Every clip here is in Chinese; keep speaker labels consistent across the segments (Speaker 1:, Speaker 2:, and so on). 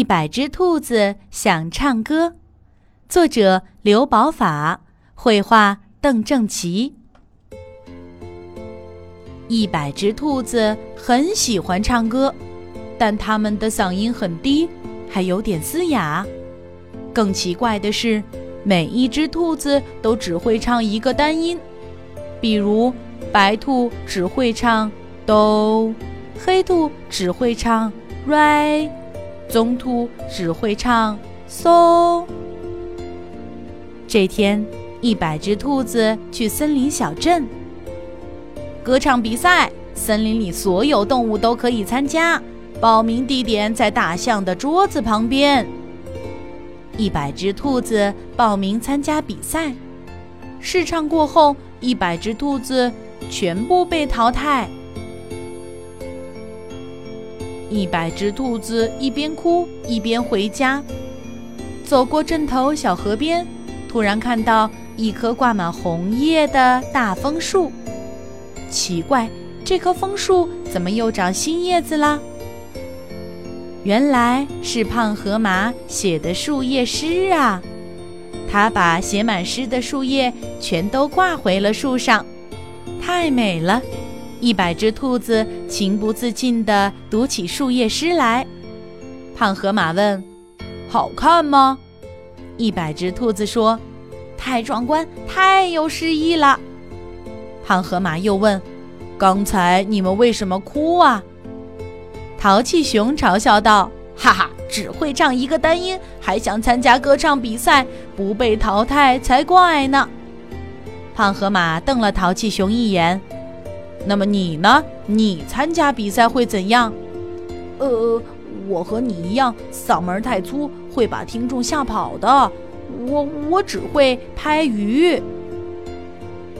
Speaker 1: 一百只兔子想唱歌，作者刘宝法，绘画邓正奇。一百只兔子很喜欢唱歌，但它们的嗓音很低，还有点嘶哑。更奇怪的是，每一只兔子都只会唱一个单音，比如白兔只会唱哆，黑兔只会唱瑞。棕兔只会唱嗖。这天，一百只兔子去森林小镇歌唱比赛，森林里所有动物都可以参加。报名地点在大象的桌子旁边。一百只兔子报名参加比赛，试唱过后，一百只兔子全部被淘汰。一百只兔子一边哭一边回家，走过镇头小河边，突然看到一棵挂满红叶的大枫树。奇怪，这棵枫树怎么又长新叶子啦？原来是胖河马写的树叶诗啊！他把写满诗的树叶全都挂回了树上，太美了。一百只兔子情不自禁地读起树叶诗来。胖河马问：“好看吗？”一百只兔子说：“太壮观，太有诗意了。”胖河马又问：“刚才你们为什么哭啊？”淘气熊嘲笑道：“哈哈，只会唱一个单音，还想参加歌唱比赛，不被淘汰才怪呢。”胖河马瞪了淘气熊一眼。那么你呢？你参加比赛会怎样？
Speaker 2: 呃，我和你一样，嗓门太粗，会把听众吓跑的。我我只会拍鱼。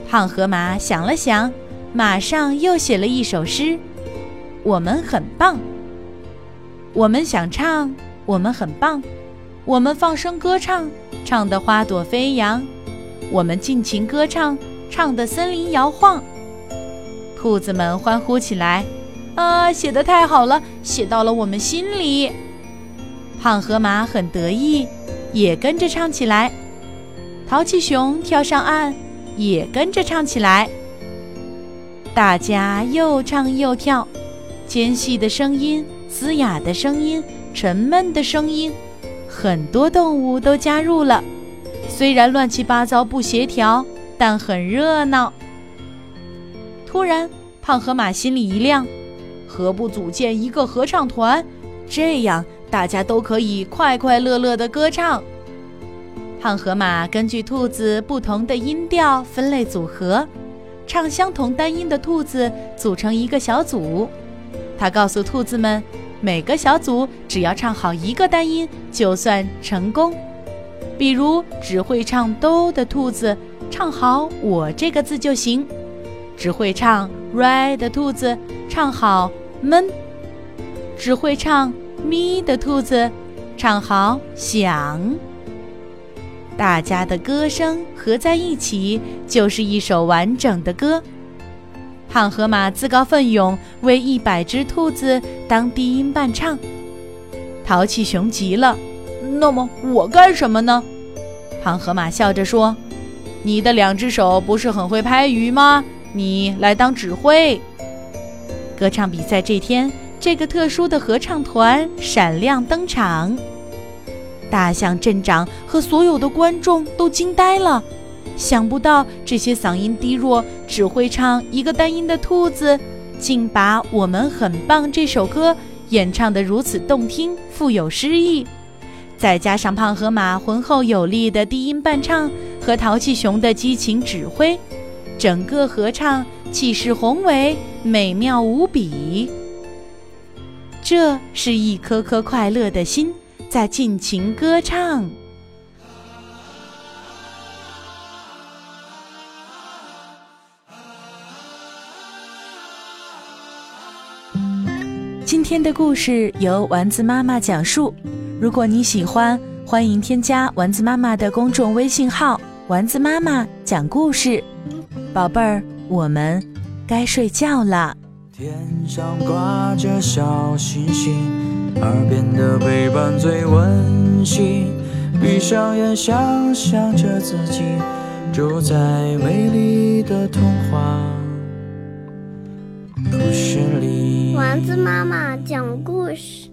Speaker 1: 胖河马想了想，马上又写了一首诗：我们很棒，我们想唱，我们很棒，我们放声歌唱，唱得花朵飞扬，我们尽情歌唱，唱得森林摇晃。兔子们欢呼起来：“啊，写得太好了，写到了我们心里！”胖河马很得意，也跟着唱起来。淘气熊跳上岸，也跟着唱起来。大家又唱又跳，尖细的声音、嘶哑的声音、沉闷的声音，很多动物都加入了。虽然乱七八糟、不协调，但很热闹。突然，胖河马心里一亮，何不组建一个合唱团？这样大家都可以快快乐乐地歌唱。胖河马根据兔子不同的音调分类组合，唱相同单音的兔子组成一个小组。他告诉兔子们，每个小组只要唱好一个单音就算成功。比如，只会唱哆的兔子，唱好“我”这个字就行。只会唱 “re” 的兔子唱好“闷”，只会唱 “mi” 的兔子唱好“响”。大家的歌声合在一起，就是一首完整的歌。胖河马自告奋勇为一百只兔子当低音伴唱，淘气熊急了：“
Speaker 2: 那么我干什么呢？”
Speaker 1: 胖河马笑着说：“你的两只手不是很会拍鱼吗？”你来当指挥。歌唱比赛这天，这个特殊的合唱团闪亮登场。大象镇长和所有的观众都惊呆了，想不到这些嗓音低弱、只会唱一个单音的兔子，竟把《我们很棒》这首歌演唱得如此动听、富有诗意。再加上胖河马浑厚有力的低音伴唱和淘气熊的激情指挥。整个合唱气势宏伟，美妙无比。这是一颗颗快乐的心在尽情歌唱。今天的故事由丸子妈妈讲述。如果你喜欢，欢迎添加丸子妈妈的公众微信号“丸子妈妈讲故事”。宝贝儿，我们该睡觉了。
Speaker 3: 天上挂着小星星。耳边的陪伴最温馨。闭上眼，想象着自己住在美丽的童话故事里。
Speaker 4: 丸子妈妈讲故事。